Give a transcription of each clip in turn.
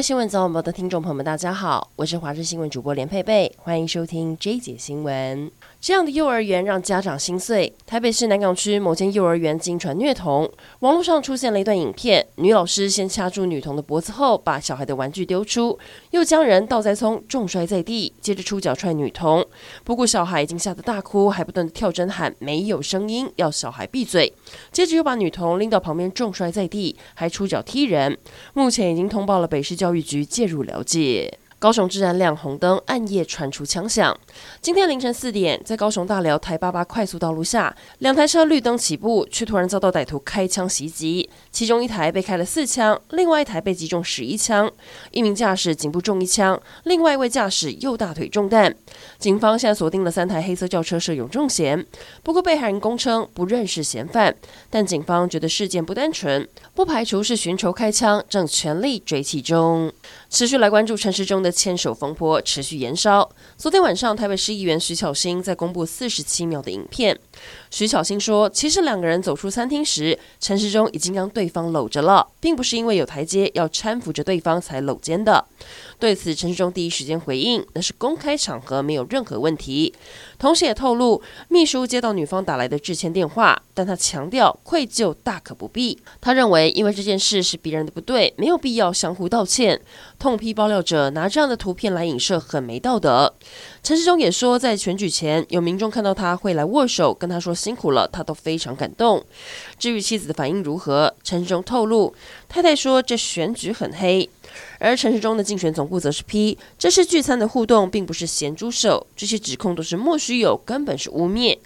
新闻早晚报的听众朋友们，大家好，我是华视新闻主播连佩佩，欢迎收听 J 姐新闻。这样的幼儿园让家长心碎。台北市南港区某间幼儿园惊传虐童，网络上出现了一段影片，女老师先掐住女童的脖子后，把小孩的玩具丢出，又将人倒栽葱重摔在地，接着出脚踹女童。不过小孩已经吓得大哭，还不断的跳针喊没有声音，要小孩闭嘴。接着又把女童拎到旁边重摔在地，还出脚踢人。目前已经通报了北市教教育局介入了解。高雄治安亮红灯，暗夜传出枪响。今天凌晨四点，在高雄大寮台八八快速道路下，两台车绿灯起步，却突然遭到歹徒开枪袭击。其中一台被开了四枪，另外一台被击中十一枪。一名驾驶颈部中一枪，另外一位驾驶右大腿中弹。警方现在锁定了三台黑色轿车，涉有重嫌。不过被害人供称不认识嫌犯，但警方觉得事件不单纯，不排除是寻仇开枪，正全力追缉中。持续来关注陈时中的牵手风波持续延烧。昨天晚上，台北市议员徐巧芯在公布四十七秒的影片。徐巧芯说：“其实两个人走出餐厅时，陈时中已经将对方搂着了，并不是因为有台阶要搀扶着对方才搂肩的。”对此，陈时中第一时间回应：“那是公开场合，没有任何问题。”同时也透露，秘书接到女方打来的致歉电话，但他强调愧疚大可不必。他认为，因为这件事是别人的不对，没有必要相互道歉。痛批爆料者拿这样的图片来影射，很没道德。陈世忠也说，在选举前有民众看到他会来握手，跟他说辛苦了，他都非常感动。至于妻子的反应如何，陈世忠透露，太太说这选举很黑。而陈时中的竞选总部则是批，这是聚餐的互动，并不是咸猪手。这些指控都是莫须有，根本是污蔑。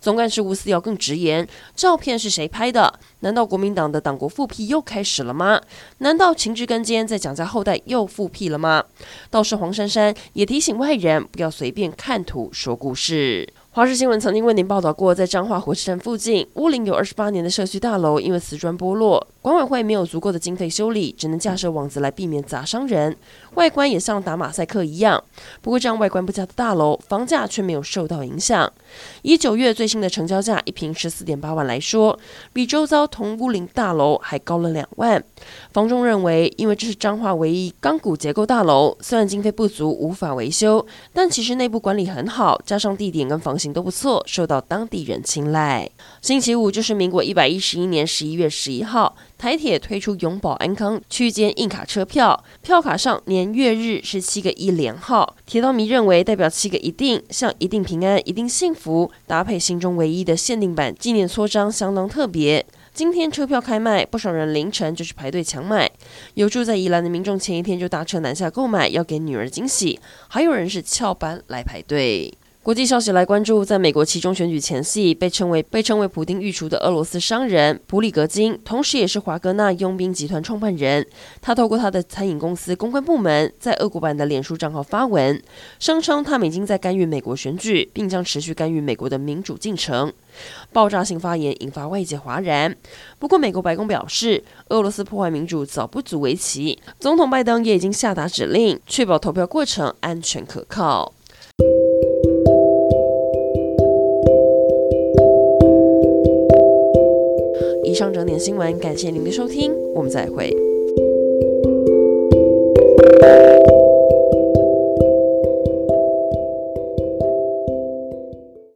总干事吴思瑶更直言，照片是谁拍的？难道国民党的党国复辟又开始了吗？难道情治根坚在蒋家后代又复辟了吗？倒是黄珊珊也提醒外人不要随便看图说故事。华视新闻曾经为您报道过，在彰化火车站附近，屋龄有二十八年的社区大楼，因为瓷砖剥落，管委会没有足够的经费修理，只能架设网子来避免砸伤人。外观也像打马赛克一样。不过，这样外观不佳的大楼，房价却没有受到影响。以九月最新的成交价一坪十四点八万来说，比周遭同屋龄大楼还高了两万。房仲认为，因为这是彰化唯一钢骨结构大楼，虽然经费不足无法维修，但其实内部管理很好，加上地点跟房行都不错，受到当地人青睐。星期五就是民国一百一十一年十一月十一号，台铁推出永保安康区间硬卡车票，票卡上年月日是七个一连号。铁道迷认为代表七个一定，像一定平安、一定幸福，搭配心中唯一的限定版纪念戳章，相当特别。今天车票开卖，不少人凌晨就去排队抢买。有住在宜兰的民众前一天就搭车南下购买，要给女儿惊喜。还有人是翘班来排队。国际消息来关注，在美国期中选举前夕，被称为被称为普丁御厨的俄罗斯商人普里格金，同时也是华格纳佣兵集团创办人。他透过他的餐饮公司公关部门，在俄国版的脸书账号发文，声称他们已经在干预美国选举，并将持续干预美国的民主进程。爆炸性发言引发外界哗然。不过，美国白宫表示，俄罗斯破坏民主早不足为奇，总统拜登也已经下达指令，确保投票过程安全可靠。上整点新闻，感谢您的收听，我们再会。